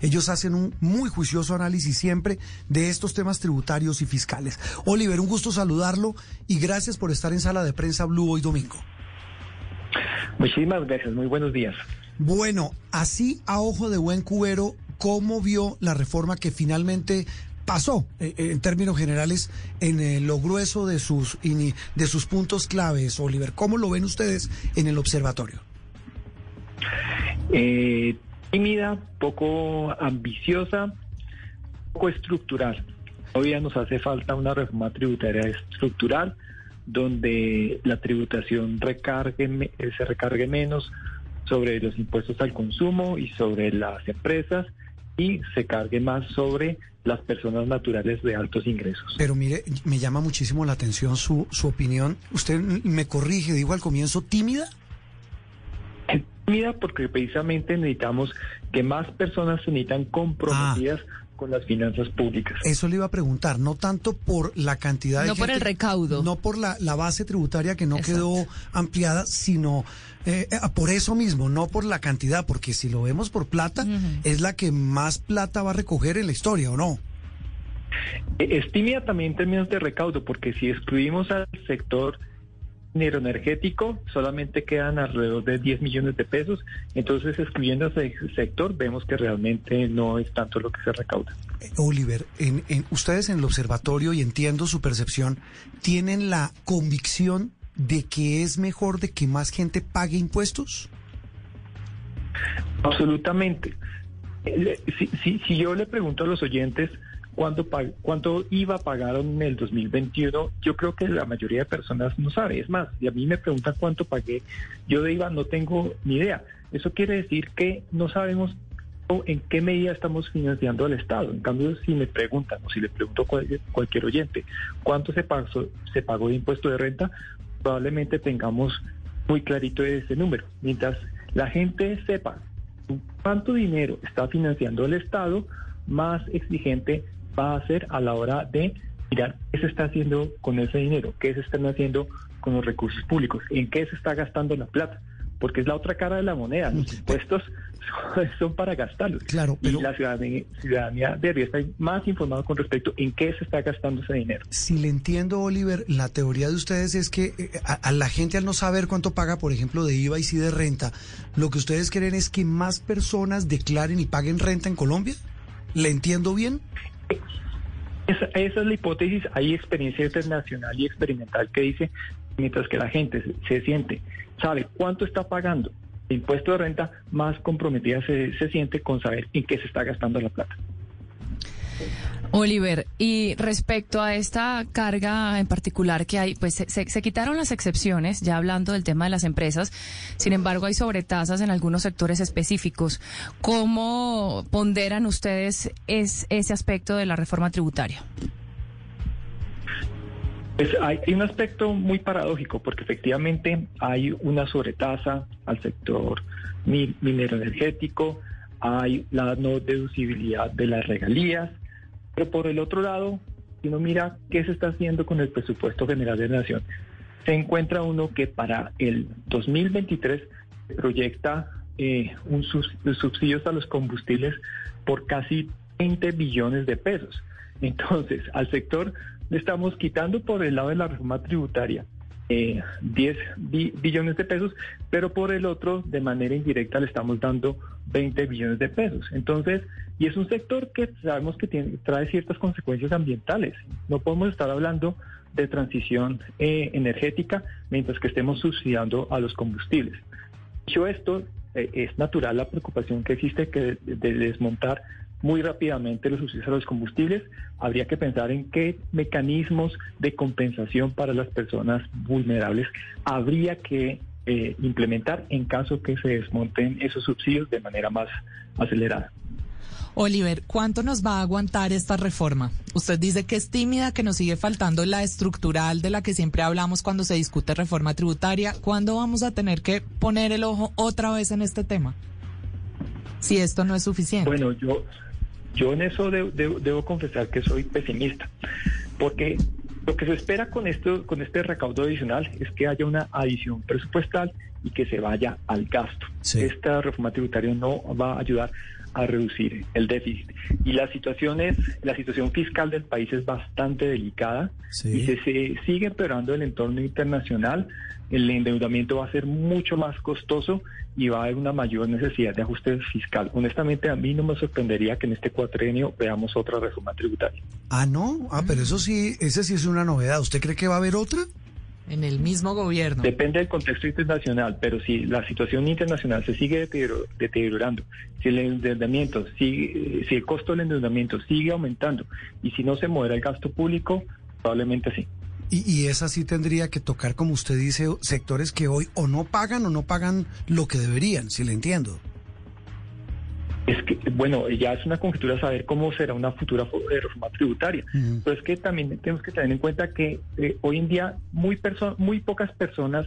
Ellos hacen un muy juicioso análisis siempre de estos temas tributarios y fiscales. Oliver, un gusto saludarlo y gracias por estar en Sala de Prensa Blue hoy domingo. Muchísimas gracias, muy buenos días. Bueno, así a ojo de buen cubero, ¿cómo vio la reforma que finalmente pasó eh, en términos generales en eh, lo grueso de sus, de sus puntos claves, Oliver? ¿Cómo lo ven ustedes en el observatorio? Eh, tímida, poco ambiciosa, poco estructural. Todavía nos hace falta una reforma tributaria estructural donde la tributación recargue, eh, se recargue menos sobre los impuestos al consumo y sobre las empresas y se cargue más sobre las personas naturales de altos ingresos. Pero mire, me llama muchísimo la atención su, su opinión. Usted me corrige, digo al comienzo, tímida porque precisamente necesitamos que más personas se necesitan comprometidas ah. con las finanzas públicas. Eso le iba a preguntar, no tanto por la cantidad de... No por el recaudo. No por la, base tributaria que no quedó ampliada, sino eh, por eso mismo, no por la cantidad, porque si lo vemos por plata, es la que más plata va a recoger en la historia, ¿o no? Eh, es tímida también en términos de recaudo, porque si excluimos al sector dinero energético, solamente quedan alrededor de 10 millones de pesos. Entonces, excluyendo ese sector, vemos que realmente no es tanto lo que se recauda. Oliver, en, ustedes en el observatorio, y entiendo su percepción, ¿tienen la convicción de que es mejor de que más gente pague impuestos? Absolutamente. Eh, si, si, si yo le pregunto a los oyentes, cuánto, cuánto IVA pagaron en el 2021, yo creo que la mayoría de personas no sabe. Es más, si a mí me preguntan cuánto pagué, yo de IVA no tengo ni idea. Eso quiere decir que no sabemos en qué medida estamos financiando al Estado. En cambio, si me preguntan o si le pregunto a cualquier oyente cuánto se se pagó de impuesto de renta, probablemente tengamos muy clarito ese número. Mientras la gente sepa cuánto dinero está financiando el Estado, más exigente va a ser a la hora de mirar qué se está haciendo con ese dinero, qué se están haciendo con los recursos públicos, en qué se está gastando la plata, porque es la otra cara de la moneda. Los impuestos son para gastarlos. Claro, pero y la ciudadanía, ciudadanía debería estar más informada con respecto en qué se está gastando ese dinero. Si le entiendo, Oliver, la teoría de ustedes es que eh, a, la gente al no saber cuánto paga, por ejemplo, de IVA y si de renta, lo que ustedes quieren es que más personas declaren y paguen renta en Colombia. ¿Le entiendo bien? Esa, es la hipótesis. Hay experiencia internacional y experimental que dice, mientras que la gente se, siente, sabe cuánto está pagando de impuesto de renta, más comprometida se, se siente con saber en qué se está gastando la plata. Oliver, y respecto a esta carga en particular que hay, pues se, quitaron las excepciones, ya hablando del tema de las empresas, sin embargo hay sobretasas en algunos sectores específicos. ¿Cómo ponderan ustedes es, ese aspecto de la reforma tributaria? Pues hay, un aspecto muy paradójico, porque efectivamente hay una sobretasa al sector minero energético, hay la no deducibilidad de las regalías, pero por el otro lado, si uno mira qué se está haciendo con el presupuesto general de la nación, se encuentra uno que para el 2023 se proyecta eh, un subsidios a los combustibles por casi 20 billones de pesos. Entonces, al sector le estamos quitando por el lado de la reforma tributaria 10 eh, billones de pesos, pero por el otro, de manera indirecta, le estamos dando 20 billones de pesos. Entonces, y es un sector que sabemos que tiene, trae ciertas consecuencias ambientales. No podemos estar hablando de transición eh, energética mientras que estemos subsidiando a los combustibles. Dicho esto, eh, es natural la preocupación que existe que de desmontar muy rápidamente los subsidios a los combustibles, habría que pensar en qué mecanismos de compensación para las personas vulnerables habría que eh, implementar en caso que se desmonten esos subsidios de manera más acelerada. Oliver, ¿cuánto nos va a aguantar esta reforma? Usted dice que es tímida, que nos sigue faltando la estructural de la que siempre hablamos cuando se discute reforma tributaria. ¿Cuándo vamos a tener que poner el ojo otra vez en este tema? Si esto no es suficiente. Bueno, yo, yo en eso debo confesar que soy pesimista, porque lo que se espera con esto, con este recaudo adicional es que haya una adición presupuestal y que se vaya al gasto. Esta reforma tributaria no va a ayudar a reducir el déficit. Y la situación es, la situación fiscal del país es bastante delicada y se, se, sigue empeorando el entorno internacional. El endeudamiento va a ser mucho más costoso y va a haber una mayor necesidad de ajuste fiscal. Honestamente, a mí no me sorprendería que en este cuatrenio veamos otra reforma tributaria. Ah, no, ah, pero eso sí, ese sí es una novedad. ¿Usted cree que va a haber otra? En el mismo gobierno. Depende del contexto internacional, pero si la situación internacional se sigue deteriorando, si el endeudamiento sigue, si el costo del endeudamiento sigue aumentando y si no se modera el gasto público, probablemente sí. Y, y esa sí tendría que tocar, como usted dice, sectores que hoy o no pagan o no pagan lo que deberían, si le entiendo. Es que, bueno, ya es una conjetura saber cómo será una futura reforma tributaria. Pero es que también tenemos que tener en cuenta que eh, hoy en día muy, muy pocas personas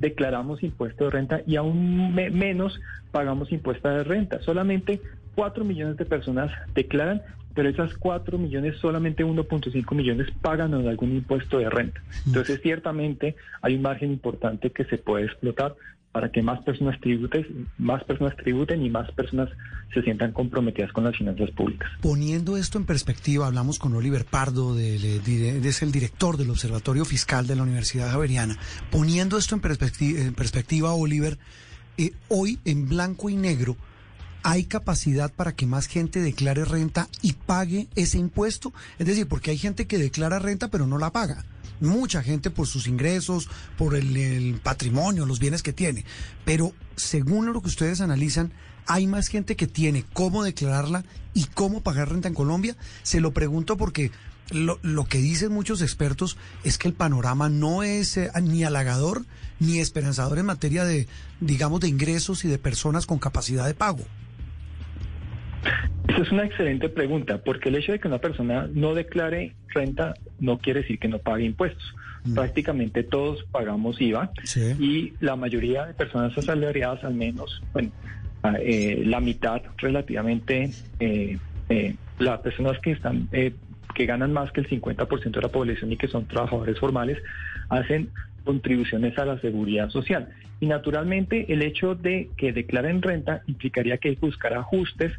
declaramos impuesto de renta y aún menos pagamos impuesto de renta. Solamente 4 millones de personas declaran, pero esas 4 millones, solamente 1.5 millones pagan algún impuesto de renta. Entonces, ciertamente hay un margen importante que se puede explotar para que más personas tributen, más personas tributen y más personas se sientan comprometidas con las finanzas públicas. Poniendo esto en perspectiva, hablamos con Oliver Pardo, de, es el director del Observatorio Fiscal de la Universidad Javeriana. Poniendo esto en perspectiva, en perspectiva Oliver, eh, hoy en blanco y negro, ¿hay capacidad para que más gente declare renta y pague ese impuesto? Es decir, porque hay gente que declara renta pero no la paga mucha gente por sus ingresos, por el, patrimonio, los bienes que tiene. Pero según lo que ustedes analizan, hay más gente que tiene cómo declararla y cómo pagar renta en Colombia. Se lo pregunto porque lo, que dicen muchos expertos es que el panorama no es eh, ni halagador ni esperanzador en materia de, digamos, de ingresos y de personas con capacidad de pago. Esa es una excelente pregunta, porque el hecho de que una persona no declare renta no quiere decir que no pague impuestos. Mm. Prácticamente todos pagamos IVA y la mayoría de personas asalariadas, al menos, bueno, eh, la mitad relativamente, eh, eh, las personas que están que ganan más que el 50% de la población y que son trabajadores formales, hacen contribuciones a la seguridad social. Y naturalmente el hecho de que declaren renta implicaría que buscar ajustes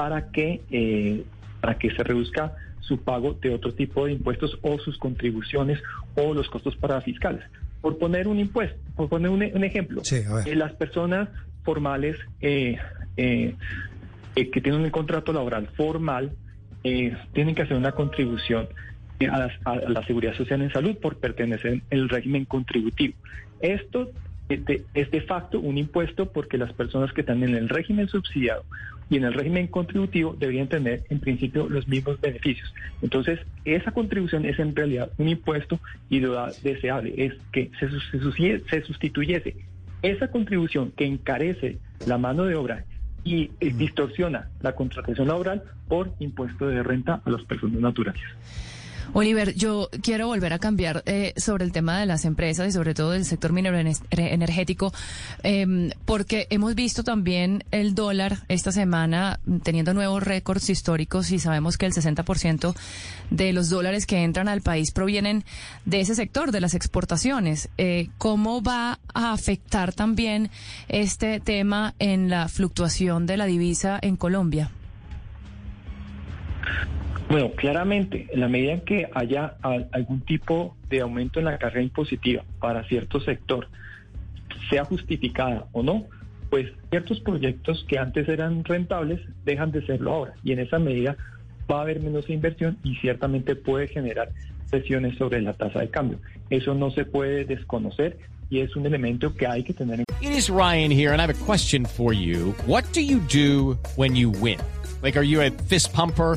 para que, eh, para que se reduzca su pago de otro tipo de impuestos o sus contribuciones o los costos para fiscales. Por poner un impuesto, por poner un, ejemplo, eh, las personas formales eh, que tienen un contrato laboral formal tienen que hacer una contribución a la, a la, seguridad social en salud por pertenecer al régimen contributivo. Esto es de facto un impuesto porque las personas que están en el régimen subsidiado y en el régimen contributivo deberían tener en principio los mismos beneficios. Entonces, esa contribución es en realidad un impuesto y lo deseable es que se, se sustituyese esa contribución que encarece la mano de obra y eh, distorsiona la contratación laboral por impuesto de renta a las personas naturales. Oliver, yo quiero volver a cambiar eh, sobre el tema de las empresas y sobre todo del sector minero energético, em, porque hemos visto también el dólar esta semana teniendo nuevos récords históricos y sabemos que el 60% de los dólares que entran al país provienen de ese sector, de las exportaciones. Eh, ¿Cómo va a afectar también este tema en la fluctuación de la divisa en Colombia? Bueno, claramente, en la medida en que haya algún tipo de aumento en la carga impositiva para cierto sector, sea justificada o no, pues ciertos proyectos que antes eran rentables dejan de serlo ahora. Y en esa medida va a haber menos inversión y ciertamente puede generar presiones sobre la tasa de cambio. Eso no se puede desconocer y es un elemento que hay que tener en cuenta. Ryan fist pumper?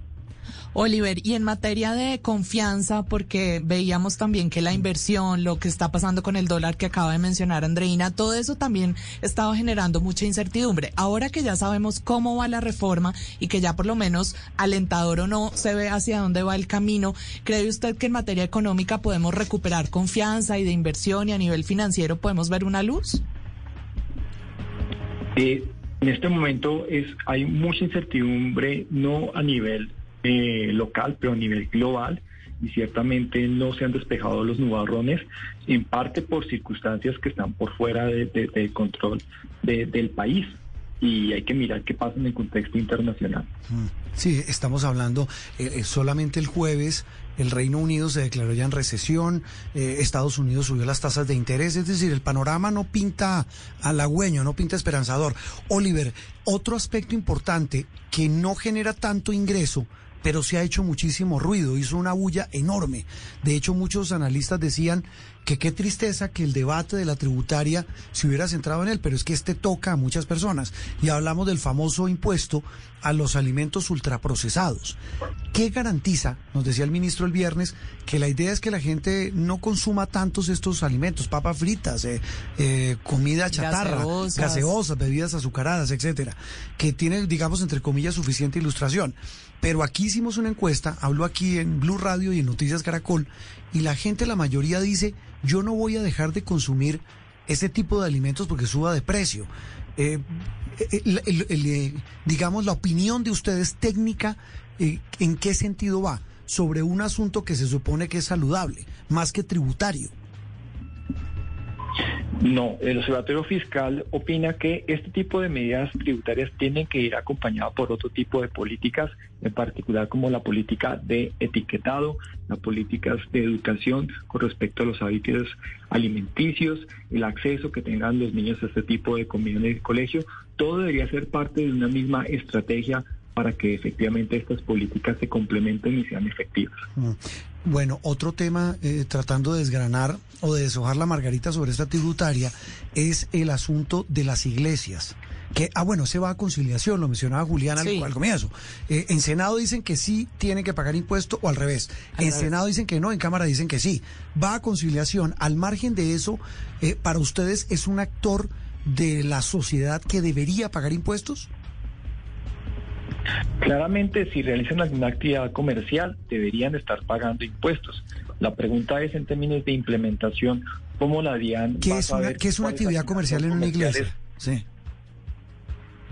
Oliver, y en materia de confianza, porque veíamos también que la inversión, lo que está pasando con el dólar que acaba de mencionar Andreina, todo eso también estaba generando mucha incertidumbre. Ahora que ya sabemos cómo va la reforma y que ya por lo menos alentador o no se ve hacia dónde va el camino, ¿cree usted que en materia económica podemos recuperar confianza y de inversión y a nivel financiero podemos ver una luz? Eh, en este momento es hay mucha incertidumbre, no a nivel eh, local, pero a nivel global, y ciertamente no se han despejado los nubarrones, en parte por circunstancias que están por fuera de- de- del control de- del país. Y hay que mirar qué pasa en el contexto internacional. Sí, estamos hablando eh, eh, solamente el jueves. El Reino Unido se declaró ya en recesión, eh, Estados Unidos subió las tasas de interés, es decir, el panorama no pinta halagüeño, no pinta esperanzador. Oliver, otro aspecto importante que no genera tanto ingreso, pero se ha hecho muchísimo ruido, hizo una bulla enorme. De hecho, muchos analistas decían que qué tristeza que el debate de la tributaria se hubiera centrado en él, pero es que este toca a muchas personas. Y hablamos del famoso impuesto a los alimentos ultraprocesados. ¿Qué garantiza, nos decía el ministro el viernes, que la idea es que la gente no consuma tantos estos alimentos, papas fritas, eh, eh, comida chatarra, Gaseosas. gaseosas, bebidas azucaradas, etcétera, que tiene, digamos, entre comillas, suficiente ilustración. Pero aquí hicimos una encuesta, hablo aquí en Blue Radio y en Noticias Caracol, y la gente, la mayoría dice, yo no voy a dejar de consumir ese tipo de alimentos porque suba de precio. Eh, el, eh, digamos, la opinión de ustedes técnica, eh, ¿en qué sentido va? Sobre un asunto que se supone que es saludable, más que tributario. No, el observatorio fiscal opina que este tipo de medidas tributarias tienen que ir acompañadas por otro tipo de políticas, en particular como la política de etiquetado, las políticas de educación con respecto a los hábitos alimenticios, el acceso que tengan los niños a este tipo de comida en el colegio. Todo debería ser parte de una misma estrategia para que efectivamente estas políticas se complementen y sean efectivas. Mm. Bueno, otro tema, eh, tratando de desgranar o de deshojar la margarita sobre esta tributaria, es el asunto de las iglesias. Que, ah, bueno, se va a conciliación, lo mencionaba Julián al, Sí. al comienzo. Eh, en Senado dicen que sí tienen que pagar impuesto o al revés. Al en revés. Senado dicen que no, en Cámara dicen que sí. Va a conciliación. Al margen de eso, eh, ¿para ustedes es un actor de la sociedad que debería pagar impuestos? Claramente, si realizan alguna actividad comercial, deberían estar pagando impuestos. La pregunta es, en términos de implementación, ¿cómo la harían? ¿Qué es a una, qué es una actividad comercial en una iglesia? Sí.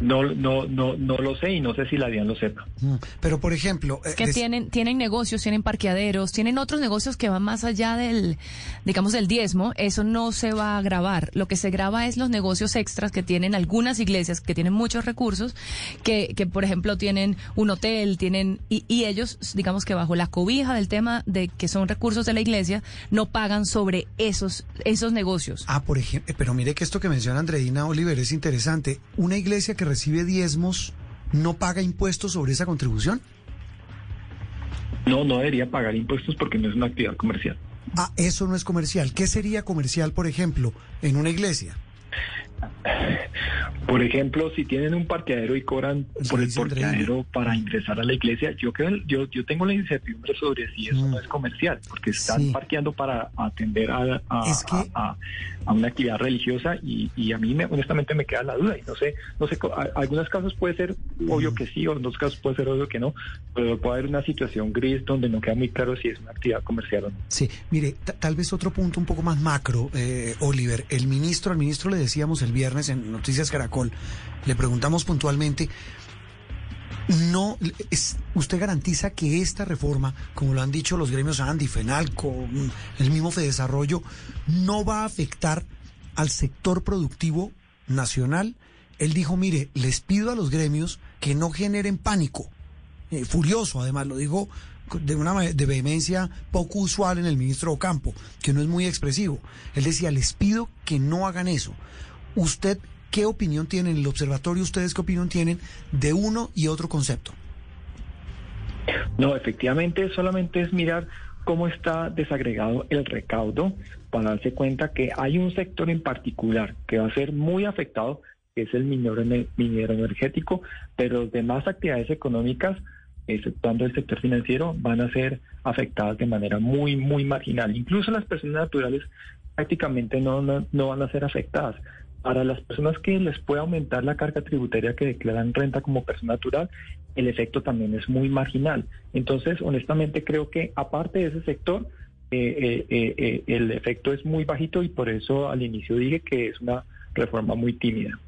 No, no, no, no lo sé y no sé si la DIAN lo sepa. Mm. Pero, por ejemplo... eh, que des- tienen, tienen negocios, tienen parqueaderos, tienen otros negocios que van más allá del, digamos, del diezmo, eso no se va a grabar. Lo que se graba es los negocios extras que tienen algunas iglesias que tienen muchos recursos, que, que por ejemplo tienen un hotel, tienen, y, y ellos, digamos que bajo la cobija del tema de que son recursos de la iglesia, no pagan sobre esos, esos negocios. Ah, por ejemplo, pero mire que esto que menciona Andreina Oliver es interesante. Una iglesia que recibe diezmos no paga impuestos sobre esa contribución. No, no debería pagar impuestos porque no es una actividad comercial. Ah, eso no es comercial. ¿Qué sería comercial, por ejemplo, en una iglesia? Por ejemplo, si tienen un parqueadero y cobran Sí, por el parqueadero para ingresar a la iglesia, yo creo, yo, yo tengo la incertidumbre sobre si eso Mm. no es comercial, porque están Sí. parqueando para atender a, a- Es que- a- a- a una actividad religiosa y, y a mí me, honestamente me queda la duda y no sé, no sé, algunos casos puede ser Mm. obvio que sí, o en otros casos puede ser obvio que no, pero puede haber una situación gris donde no queda muy claro si es una actividad comercial o no. Sí, mire, ta- tal vez otro punto un poco más macro, eh, Oliver. El ministro, al ministro le decíamos el viernes en Noticias Caracol, le preguntamos puntualmente, no, es- usted garantiza que esta reforma, como lo han dicho los gremios Andy, Fenalco, mm, el mismo Fedesarrollo, no va a afectar al sector productivo nacional. Él dijo, mire, les pido a los gremios que no generen pánico. eh, furioso, además lo dijo de una de vehemencia poco usual en el ministro Ocampo, que no es muy expresivo. Él decía, les pido que no hagan eso. ¿Usted qué opinión tiene en el observatorio? ¿Ustedes qué opinión tienen de uno y otro concepto? No, efectivamente solamente es mirar cómo está desagregado el recaudo para darse cuenta que hay un sector en particular que va a ser muy afectado, que es el minero, ene- minero energético, pero las demás actividades económicas, exceptuando el sector financiero, van a ser afectadas de manera muy, muy marginal. Incluso las personas naturales prácticamente no, no, no van a ser afectadas. Para las personas que les puede aumentar la carga tributaria que declaran renta como persona natural, el efecto también es muy marginal. Entonces, honestamente, creo que aparte de ese sector, eh, eh, eh, eh, el efecto es muy bajito y por eso al inicio dije que es una reforma muy tímida.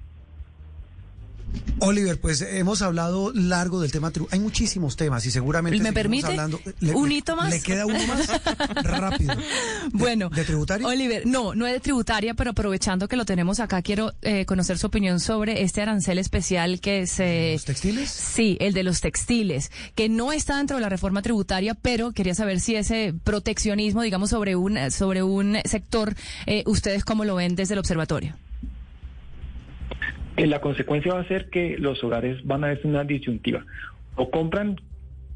Oliver, pues hemos hablado largo del tema tributario. Hay muchísimos temas y seguramente... ¿Me permite hablando. un hito más? ¿Le queda uno más? Rápido. ¿De- Bueno, ¿De tributario? Oliver, no, no es de tributaria, pero aprovechando que lo tenemos acá, quiero eh, conocer su opinión sobre este arancel especial que se... ¿Los textiles? Sí, el de los textiles, que no está dentro de la reforma tributaria, pero quería saber si ese proteccionismo, digamos, sobre un, sobre un sector, eh, ustedes cómo lo ven desde el observatorio. Eh, la consecuencia va a ser que los hogares van a ver una disyuntiva. O compran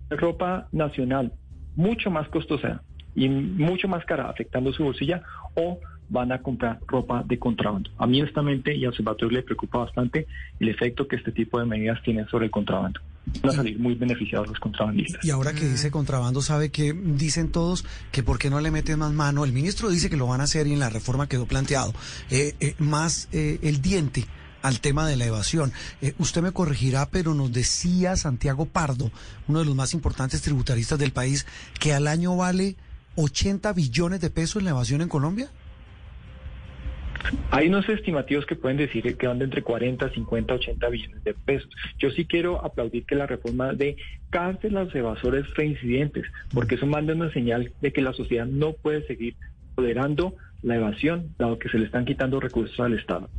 ropa nacional mucho más costosa y mucho más cara, afectando su bolsilla, o van a comprar ropa de contrabando. A mí, honestamente, y al observatorio le preocupa bastante el efecto que este tipo de medidas tienen sobre el contrabando. Van a salir muy beneficiados los contrabandistas. Y ahora que dice contrabando, sabe que dicen todos que por qué no le meten más mano. El ministro dice que lo van a hacer y en la reforma quedó planteado. Eh, eh, más eh, el diente al tema de la evasión. Eh, usted me corregirá, pero nos decía Santiago Pardo, uno de los más importantes tributaristas del país, que al año vale 80 billones de pesos la evasión en Colombia. Hay unos estimativos que pueden decir que van de entre 40, 50, 80 billones de pesos. Yo sí quiero aplaudir que la reforma de cárcel a los evasores reincidentes, porque eso manda una señal de que la sociedad no puede seguir tolerando la evasión, dado que se le están quitando recursos al Estado.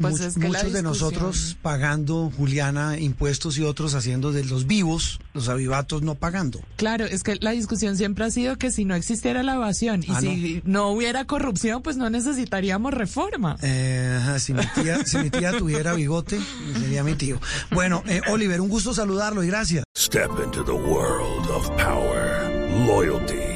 Pues Much- es que la muchos de nosotros pagando, Juliana, impuestos y otros haciendo de los vivos, los avivatos no pagando. Claro, es que la discusión siempre ha sido que si no existiera la evasión y Ah, si no. hubiera corrupción, pues no necesitaríamos reforma. Eh, ajá, si, mi tía, si mi tía tuviera bigote, sería mi tío. Bueno, eh, Oliver, un gusto saludarlo y gracias. Step into the world of power, loyalty,